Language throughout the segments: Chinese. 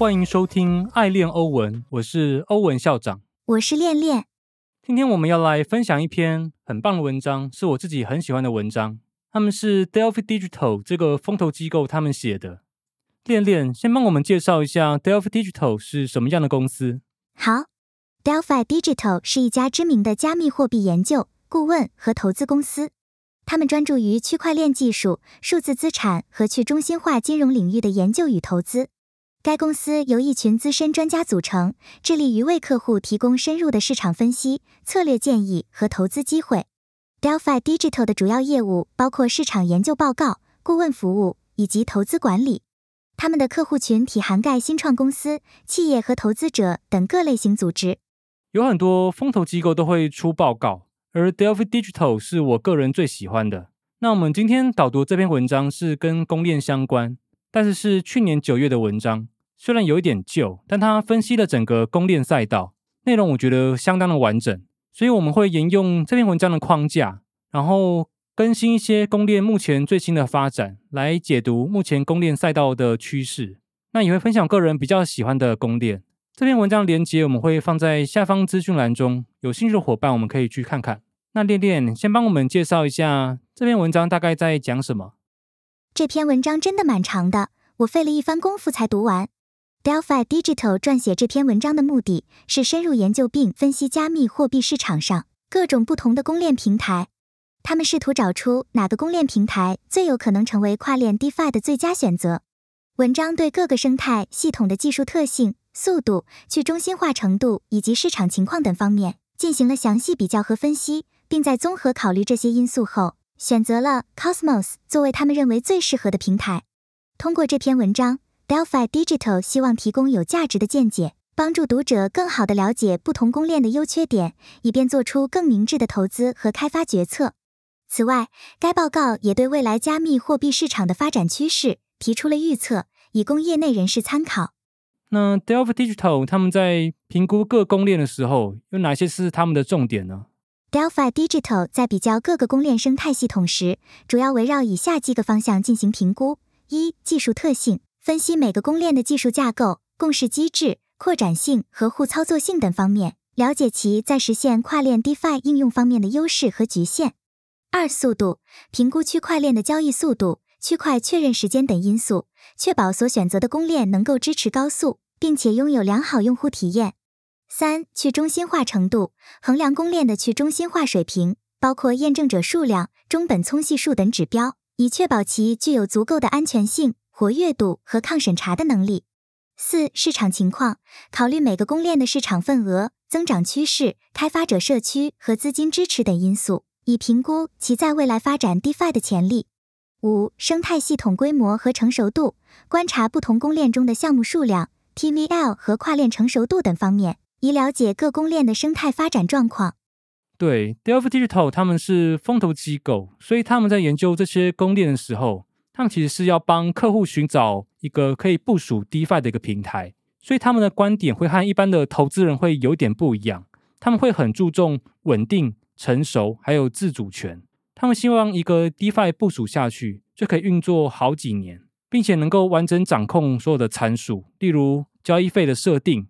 欢迎收听《爱恋欧文》，我是欧文校长。我是恋恋。今天我们要来分享一篇很棒的文章，是我自己很喜欢的文章。他们是 Delphi Digital 这个风投机构他们写的。恋恋，先帮我们介绍一下 Delphi Digital 是什么样的公司？好，Delphi Digital 是一家知名的加密货币研究、顾问和投资公司。他们专注于区块链技术、数字资产和去中心化金融领域的研究与投资。该公司由一群资深专家组成，致力于为客户提供深入的市场分析、策略建议和投资机会。Delphi Digital 的主要业务包括市场研究报告、顾问服务以及投资管理。他们的客户群体涵盖新创公司、企业和投资者等各类型组织。有很多风投机构都会出报告，而 Delphi Digital 是我个人最喜欢的。那我们今天导读这篇文章是跟公链相关。但是是去年九月的文章，虽然有一点旧，但它分析了整个公链赛道内容，我觉得相当的完整。所以我们会沿用这篇文章的框架，然后更新一些公链目前最新的发展，来解读目前公链赛道的趋势。那也会分享个人比较喜欢的公链。这篇文章连接我们会放在下方资讯栏中，有兴趣的伙伴我们可以去看看。那练练先帮我们介绍一下这篇文章大概在讲什么。这篇文章真的蛮长的，我费了一番功夫才读完。Delphi Digital 撰写这篇文章的目的是深入研究并分析加密货币市场上各种不同的公链平台。他们试图找出哪个公链平台最有可能成为跨链 DeFi 的最佳选择。文章对各个生态系统的技术特性、速度、去中心化程度以及市场情况等方面进行了详细比较和分析，并在综合考虑这些因素后。选择了 Cosmos 作为他们认为最适合的平台。通过这篇文章，Delphi Digital 希望提供有价值的见解，帮助读者更好地了解不同公链的优缺点，以便做出更明智的投资和开发决策。此外，该报告也对未来加密货币市场的发展趋势提出了预测，以供业内人士参考。那 Delphi Digital 他们在评估各公链的时候，有哪些是他们的重点呢？Delphi Digital 在比较各个公链生态系统时，主要围绕以下几个方向进行评估：一、技术特性，分析每个公链的技术架构、共识机制、扩展性和互操作性等方面，了解其在实现跨链 DeFi 应用方面的优势和局限；二、速度，评估区块链的交易速度、区块确认时间等因素，确保所选择的公链能够支持高速，并且拥有良好用户体验。三、去中心化程度，衡量公链的去中心化水平，包括验证者数量、中本聪系数等指标，以确保其具有足够的安全性、活跃度和抗审查的能力。四、市场情况，考虑每个公链的市场份额、增长趋势、开发者社区和资金支持等因素，以评估其在未来发展 DeFi 的潜力。五、生态系统规模和成熟度，观察不同公链中的项目数量、TVL 和跨链成熟度等方面。以了解各公链的生态发展状况。对，Delphi Digital 他们是风投机构，所以他们在研究这些公链的时候，他们其实是要帮客户寻找一个可以部署 DeFi 的一个平台。所以他们的观点会和一般的投资人会有点不一样。他们会很注重稳定、成熟，还有自主权。他们希望一个 DeFi 部署下去就可以运作好几年，并且能够完整掌控所有的参数，例如交易费的设定。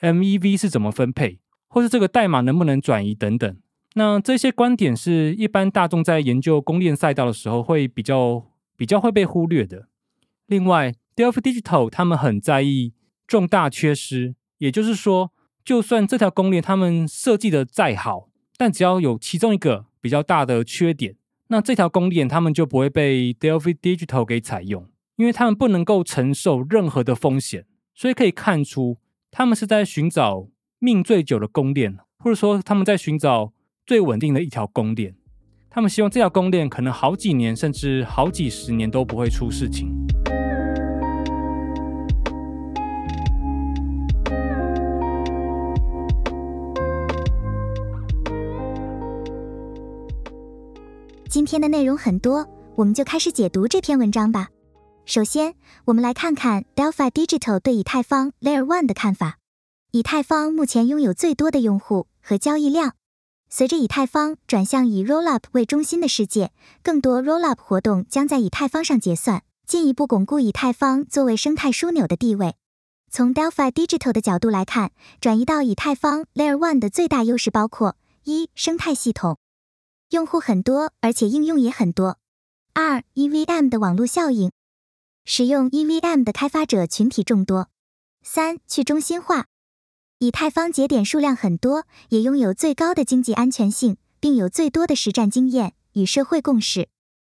MEV 是怎么分配，或是这个代码能不能转移等等？那这些观点是一般大众在研究公链赛道的时候会比较比较会被忽略的。另外，Delphi Digital 他们很在意重大缺失，也就是说，就算这条公链他们设计的再好，但只要有其中一个比较大的缺点，那这条公链他们就不会被 Delphi Digital 给采用，因为他们不能够承受任何的风险。所以可以看出。他们是在寻找命最久的公链，或者说他们在寻找最稳定的一条公链。他们希望这条公链可能好几年，甚至好几十年都不会出事情。今天的内容很多，我们就开始解读这篇文章吧。首先，我们来看看 Delphi Digital 对以太坊 Layer One 的看法。以太坊目前拥有最多的用户和交易量。随着以太坊转向以 Rollup 为中心的世界，更多 Rollup 活动将在以太坊上结算，进一步巩固以太坊作为生态枢纽的地位。从 Delphi Digital 的角度来看，转移到以太坊 Layer One 的最大优势包括：一、生态系统，用户很多，而且应用也很多；二、EVM 的网络效应，使用 EVM 的开发者群体众多；三、去中心化，以太坊节点数量很多，也拥有最高的经济安全性，并有最多的实战经验与社会共识。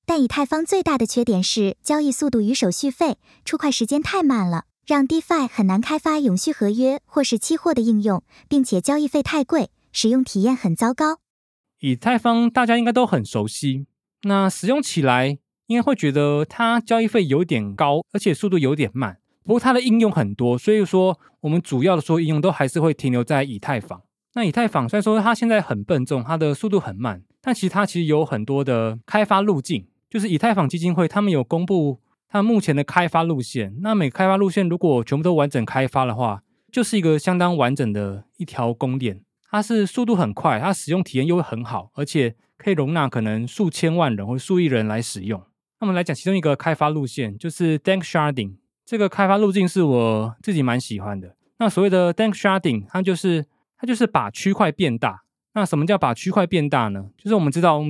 但以太坊最大的缺点是交易速度与手续费，出块时间太慢了。让 DeFi 很难开发永续合约或是期货的应用，并且交易费太贵，使用体验很糟糕。以太坊大家应该都很熟悉，那使用起来应该会觉得它交易费有点高，而且速度有点慢。不过它的应用很多，所以说我们主要的说应用都还是会停留在以太坊。那以太坊虽然说它现在很笨重，它的速度很慢，但其实它其实有很多的开发路径，就是以太坊基金会他们有公布。它目前的开发路线，那每开发路线如果全部都完整开发的话，就是一个相当完整的一条公链。它是速度很快，它使用体验又会很好，而且可以容纳可能数千万人或数亿人来使用。那我们来讲其中一个开发路线，就是 Dank Sharding。这个开发路径是我自己蛮喜欢的。那所谓的 Dank Sharding，它就是它就是把区块变大。那什么叫把区块变大呢？就是我们知道，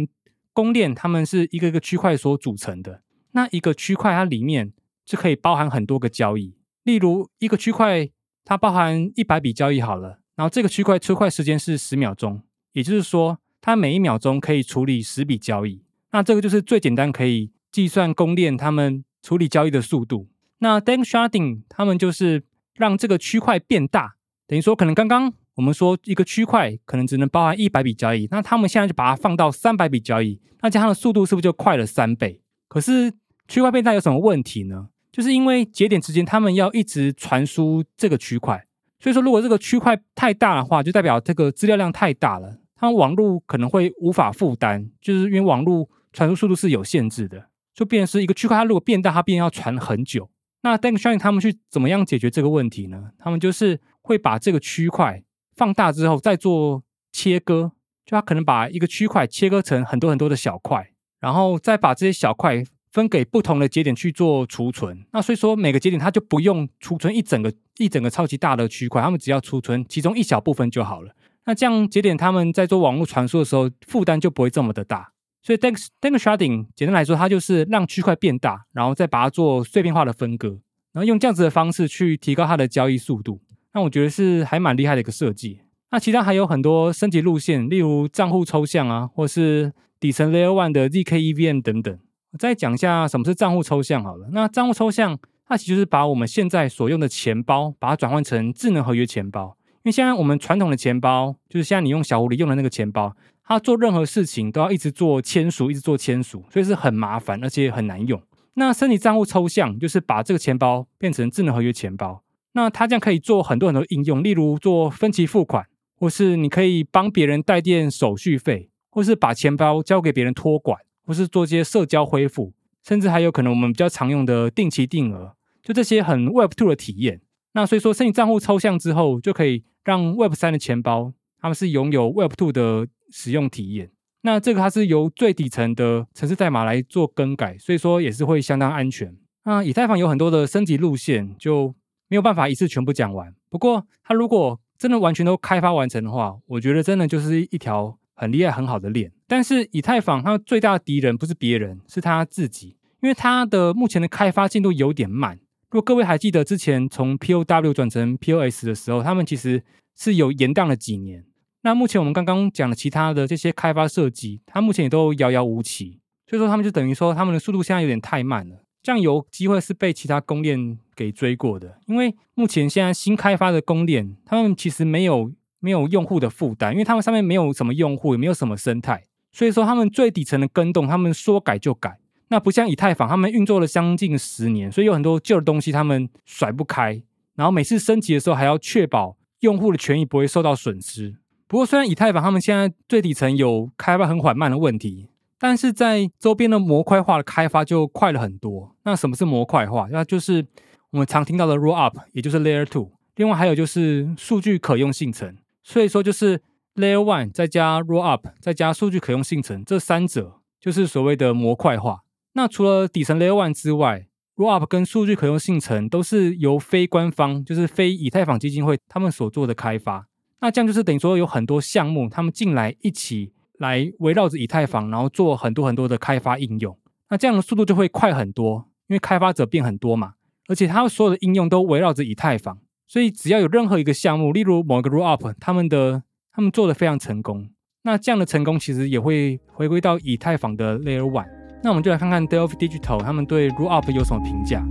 公链它们是一个一个区块所组成的。那一个区块它里面是可以包含很多个交易，例如一个区块它包含一百笔交易好了，然后这个区块出块时间是十秒钟，也就是说它每一秒钟可以处理十笔交易。那这个就是最简单可以计算公链它们处理交易的速度。那 Dank Sharding 他们就是让这个区块变大，等于说可能刚刚我们说一个区块可能只能包含一百笔交易，那他们现在就把它放到三百笔交易，那加上的速度是不是就快了三倍？可是区块变大有什么问题呢？就是因为节点之间他们要一直传输这个区块，所以说如果这个区块太大的话，就代表这个资料量太大了，它网络可能会无法负担，就是因为网络传输速度是有限制的，就变成是一个区块它如果变大，它便要传很久。那 d a n k s h i n 他们去怎么样解决这个问题呢？他们就是会把这个区块放大之后再做切割，就它可能把一个区块切割成很多很多的小块，然后再把这些小块。分给不同的节点去做储存，那所以说每个节点它就不用储存一整个一整个超级大的区块，他们只要储存其中一小部分就好了。那这样节点他们在做网络传输的时候，负担就不会这么的大。所以 Dank Dank Sharding 简单来说，它就是让区块变大，然后再把它做碎片化的分割，然后用这样子的方式去提高它的交易速度。那我觉得是还蛮厉害的一个设计。那其他还有很多升级路线，例如账户抽象啊，或是底层 Layer One 的 zk EVM 等等。我再讲一下什么是账户抽象好了。那账户抽象，它其实就是把我们现在所用的钱包，把它转换成智能合约钱包。因为现在我们传统的钱包，就是现在你用小狐狸用的那个钱包，他做任何事情都要一直做签署，一直做签署，所以是很麻烦，而且很难用。那升级账户抽象，就是把这个钱包变成智能合约钱包。那它这样可以做很多很多应用，例如做分期付款，或是你可以帮别人代垫手续费，或是把钱包交给别人托管。或是做些社交恢复，甚至还有可能我们比较常用的定期定额，就这些很 Web Two 的体验。那所以说，申请账户抽象之后，就可以让 Web 三的钱包，他们是拥有 Web Two 的使用体验。那这个它是由最底层的城市代码来做更改，所以说也是会相当安全。那以太坊有很多的升级路线，就没有办法一次全部讲完。不过，它如果真的完全都开发完成的话，我觉得真的就是一条。很厉害、很好的链，但是以太坊它最大的敌人不是别人，是他自己，因为它的目前的开发进度有点慢。如果各位还记得之前从 POW 转成 POS 的时候，他们其实是有延宕了几年。那目前我们刚刚讲的其他的这些开发设计，它目前也都遥遥无期，所以说他们就等于说他们的速度现在有点太慢了，这样有机会是被其他公链给追过的。因为目前现在新开发的公链，他们其实没有。没有用户的负担，因为他们上面没有什么用户，也没有什么生态，所以说他们最底层的更动，他们说改就改。那不像以太坊，他们运作了将近十年，所以有很多旧的东西他们甩不开。然后每次升级的时候，还要确保用户的权益不会受到损失。不过，虽然以太坊他们现在最底层有开发很缓慢的问题，但是在周边的模块化的开发就快了很多。那什么是模块化？那就是我们常听到的 Roll Up，也就是 Layer Two。另外还有就是数据可用性层。所以说，就是 Layer One 再加 Roll Up 再加数据可用性层这三者，就是所谓的模块化。那除了底层 Layer One 之外，Rollup 跟数据可用性层都是由非官方，就是非以太坊基金会他们所做的开发。那这样就是等于说有很多项目，他们进来一起来围绕着以太坊，然后做很多很多的开发应用。那这样的速度就会快很多，因为开发者变很多嘛，而且他们所有的应用都围绕着以太坊，所以只要有任何一个项目，例如某一个 Rollup，他们的他们做的非常成功，那这样的成功其实也会回归到以太坊的 Layer One。那我们就来看看 Delphi Digital 他们对 Rollup 有什么评价。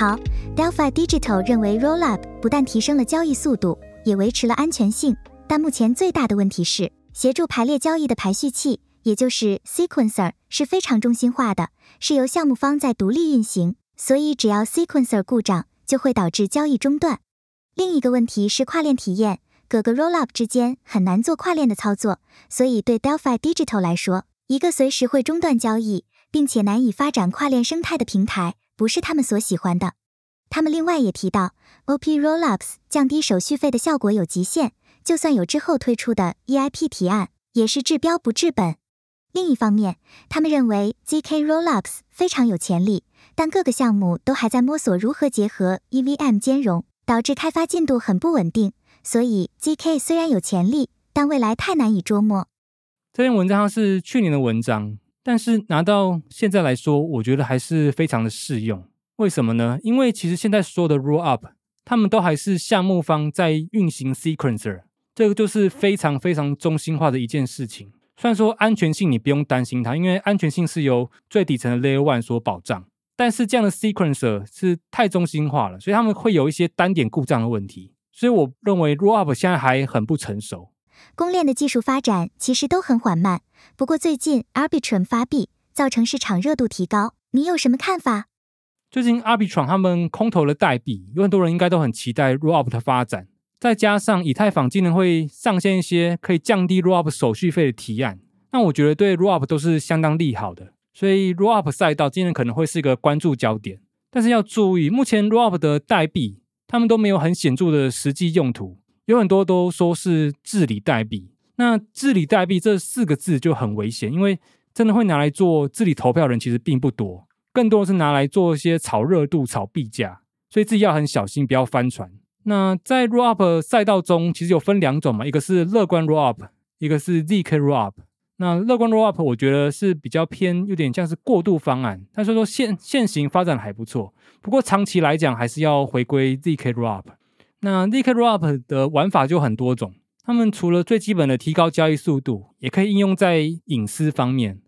好，Delphi Digital 认为 Rollup 不但提升了交易速度，也维持了安全性，但目前最大的问题是，协助排列交易的排序器，也就是 Sequencer 是非常中心化的，是由项目方在独立运行，所以只要 Sequencer 故障，就会导致交易中断。另一个问题是跨链体验，各个 Rollup 之间很难做跨链的操作，所以对 Delphi Digital 来说，一个随时会中断交易，并且难以发展跨链生态的平台。不是他们所喜欢的。他们另外也提到，OP Rollups 降低手续费的效果有极限，就算有之后推出的 EIP 提案，也是治标不治本。另一方面，他们认为 zk Rollups 非常有潜力，但各个项目都还在摸索如何结合 EVM 兼容，导致开发进度很不稳定。所以 zk 虽然有潜力，但未来太难以捉摸。这篇文章是去年的文章。但是拿到现在来说，我觉得还是非常的适用。为什么呢？因为其实现在所有的 Rollup，他们都还是项目方在运行 Sequencer，这个就是非常非常中心化的一件事情。虽然说安全性你不用担心它，因为安全性是由最底层的 Layer One 所保障。但是这样的 Sequencer 是太中心化了，所以他们会有一些单点故障的问题。所以我认为 Rollup 现在还很不成熟。公链的技术发展其实都很缓慢，不过最近 Arbitrum 发币造成市场热度提高，你有什么看法？最近 Arbitrum 他们空投了代币，有很多人应该都很期待 r o l u p 的发展。再加上以太坊今年会上线一些可以降低 r o l u p 手续费的提案，那我觉得对 r o l u p 都是相当利好的。所以 r o l u p 赛道今年可能会是一个关注焦点。但是要注意，目前 Rollup 的代币他们都没有很显著的实际用途。有很多都说是治理代币，那治理代币这四个字就很危险，因为真的会拿来做治理投票人其实并不多，更多是拿来做一些炒热度、炒币价，所以自己要很小心，不要翻船。那在 r o l up 赛道中，其实有分两种嘛，一个是乐观 r o l up，一个是 zk r o l up。那乐观 r o l up 我觉得是比较偏，有点像是过渡方案，但是说现现行发展还不错，不过长期来讲还是要回归 zk Rollup。那 zk Rollup 的玩法就很多种，他们除了最基本的提高交易速度，也可以应用在隐私方面。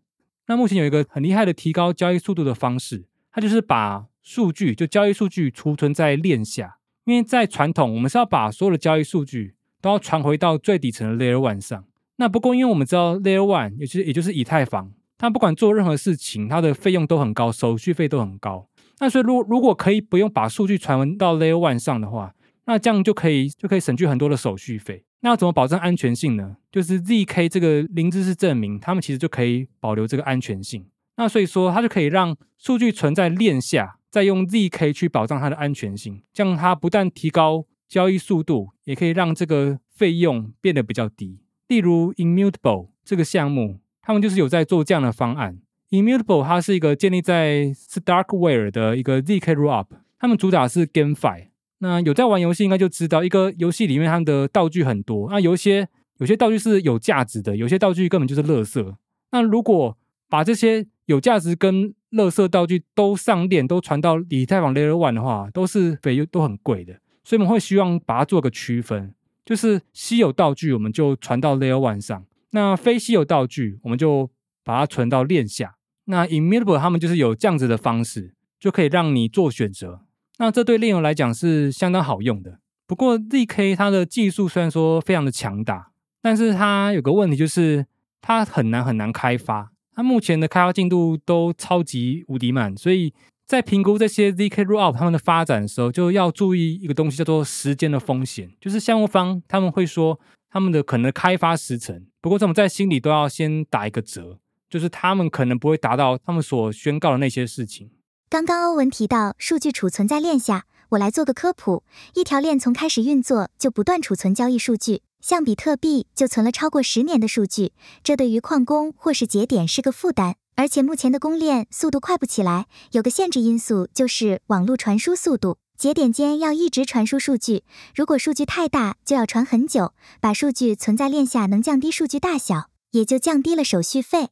那目前有一个很厉害的提高交易速度的方式，它就是把数据就交易数据储存在链下。因为在传统，我们是要把所有的交易数据都要传回到最底层的 Layer One 上。那不过，因为我们知道 Layer One，也就是也就是以太坊，它不管做任何事情，它的费用都很高，手续费都很高。那所以，如如果可以不用把数据传到 Layer One 上的话，那这样就可以就可以省去很多的手续费。那要怎么保证安全性呢？就是 zk 这个零知识证明，他们其实就可以保留这个安全性。那所以说，它就可以让数据存在链下，再用 zk 去保障它的安全性。这样它不但提高交易速度，也可以让这个费用变得比较低。例如 Immutable 这个项目，他们就是有在做这样的方案。Immutable 它是一个建立在 Starkware 的一个 zk rollup，他们主打是 GameFi。那有在玩游戏应该就知道，一个游戏里面它的道具很多，那有一些有些道具是有价值的，有些道具根本就是垃圾。那如果把这些有价值跟垃圾道具都上链，都传到以太坊 Layer One 的话，都是费用都很贵的。所以我们会希望把它做个区分，就是稀有道具我们就传到 Layer One 上，那非稀有道具我们就把它存到链下。那 Immutable 他们就是有这样子的方式，就可以让你做选择。那这对炼油来讲是相当好用的。不过 zk 它的技术虽然说非常的强大，但是它有个问题就是它很难很难开发。它目前的开发进度都超级无敌慢，所以在评估这些 zk rollup 他们的发展的时候，就要注意一个东西叫做时间的风险。就是项目方他们会说他们的可能开发时程，不过这种在心里都要先打一个折，就是他们可能不会达到他们所宣告的那些事情。刚刚欧文提到数据储存在链下，我来做个科普。一条链从开始运作就不断储存交易数据，像比特币就存了超过十年的数据，这对于矿工或是节点是个负担。而且目前的公链速度快不起来，有个限制因素就是网络传输速度，节点间要一直传输数据，如果数据太大，就要传很久。把数据存在链下能降低数据大小，也就降低了手续费。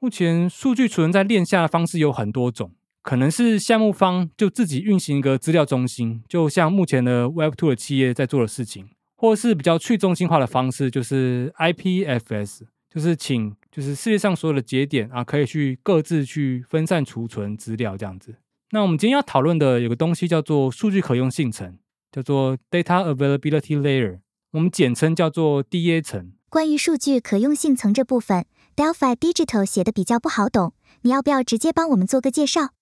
目前数据储存在链下的方式有很多种，可能是项目方就自己运行一个资料中心，就像目前的 Web2 的企业在做的事情，或是比较去中心化的方式，就是 IPFS，就是请就是世界上所有的节点啊，可以去各自去分散储存资料这样子。那我们今天要讨论的有个东西叫做数据可用性层，叫做 Data Availability Layer，我们简称叫做 DA 层。关于数据可用性层这部分，Delphi Digital 写的比较不好懂，你要不要直接帮我们做个介绍？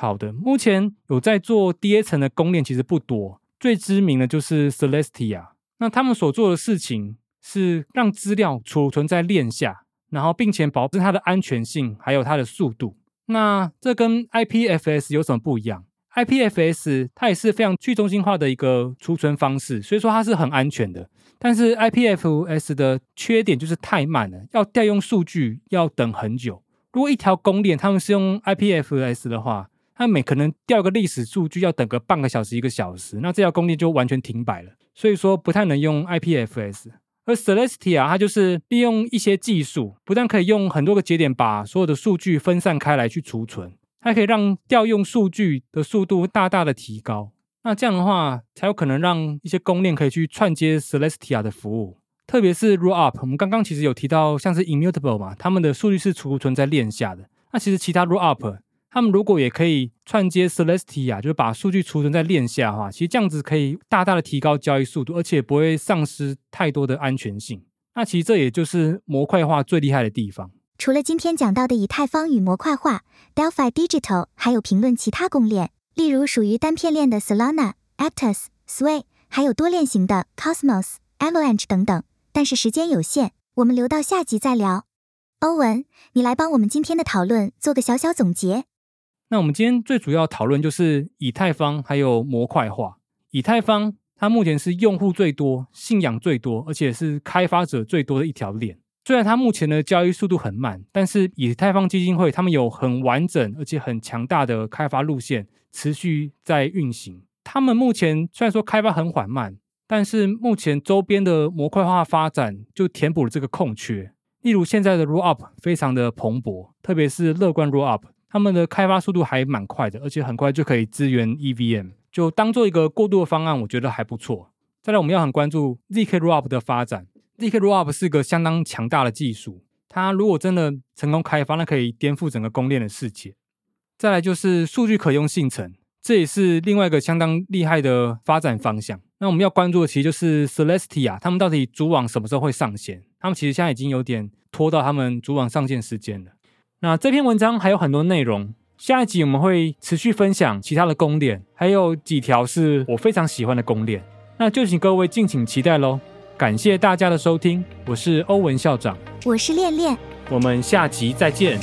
好的，目前有在做 DA 层的公链其实不多，最知名的就是 Celestia。那他们所做的事情是让资料储存在链下，然后并且保证它的安全性还有它的速度。那这跟 IPFS 有什么不一样？IPFS 它也是非常去中心化的一个储存方式，所以说它是很安全的。但是 IPFS 的缺点就是太慢了，要调用数据要等很久。如果一条公链他们是用 IPFS 的话，它每可能调个历史数据要等个半个小时一个小时，那这条公链就完全停摆了。所以说不太能用 IPFS。而 Celestia 它就是利用一些技术，不但可以用很多个节点把所有的数据分散开来去储存，还可以让调用数据的速度大大的提高。那这样的话，才有可能让一些公链可以去串接 Celestia 的服务，特别是 Rollup。我们刚刚其实有提到，像是 Immutable 嘛，他们的数据是储存在链下的。那其实其他 Rollup，他们如果也可以串接 Celestia，就是把数据储存在链下哈，其实这样子可以大大的提高交易速度，而且不会丧失太多的安全性。那其实这也就是模块化最厉害的地方。除了今天讲到的以太坊与模块化，Delphi Digital 还有评论其他公链。例如属于单片链的 Solana、Aptos、Sway，还有多链型的 Cosmos、Avalanche 等等。但是时间有限，我们留到下集再聊。欧文，你来帮我们今天的讨论做个小小总结。那我们今天最主要讨论就是以太坊还有模块化。以太坊它目前是用户最多、信仰最多，而且是开发者最多的一条链。虽然它目前的交易速度很慢，但是以太坊基金会他们有很完整而且很强大的开发路线。持续在运行。他们目前虽然说开发很缓慢，但是目前周边的模块化发展就填补了这个空缺。例如现在的 Rollup 非常的蓬勃，特别是乐观 Rollup，他们的开发速度还蛮快的，而且很快就可以支援 EVM，就当做一个过渡的方案，我觉得还不错。再来，我们要很关注 ZK Rollup 的发展。ZK Rollup 是个相当强大的技术，它如果真的成功开发，那可以颠覆整个公链的世界。再来就是数据可用性层，这也是另外一个相当厉害的发展方向。那我们要关注的其实就是 Celestia，他们到底主网什么时候会上线？他们其实现在已经有点拖到他们主网上线时间了。那这篇文章还有很多内容，下一集我们会持续分享其他的公链，还有几条是我非常喜欢的公链。那就请各位敬请期待喽！感谢大家的收听，我是欧文校长，我是恋恋，我们下集再见。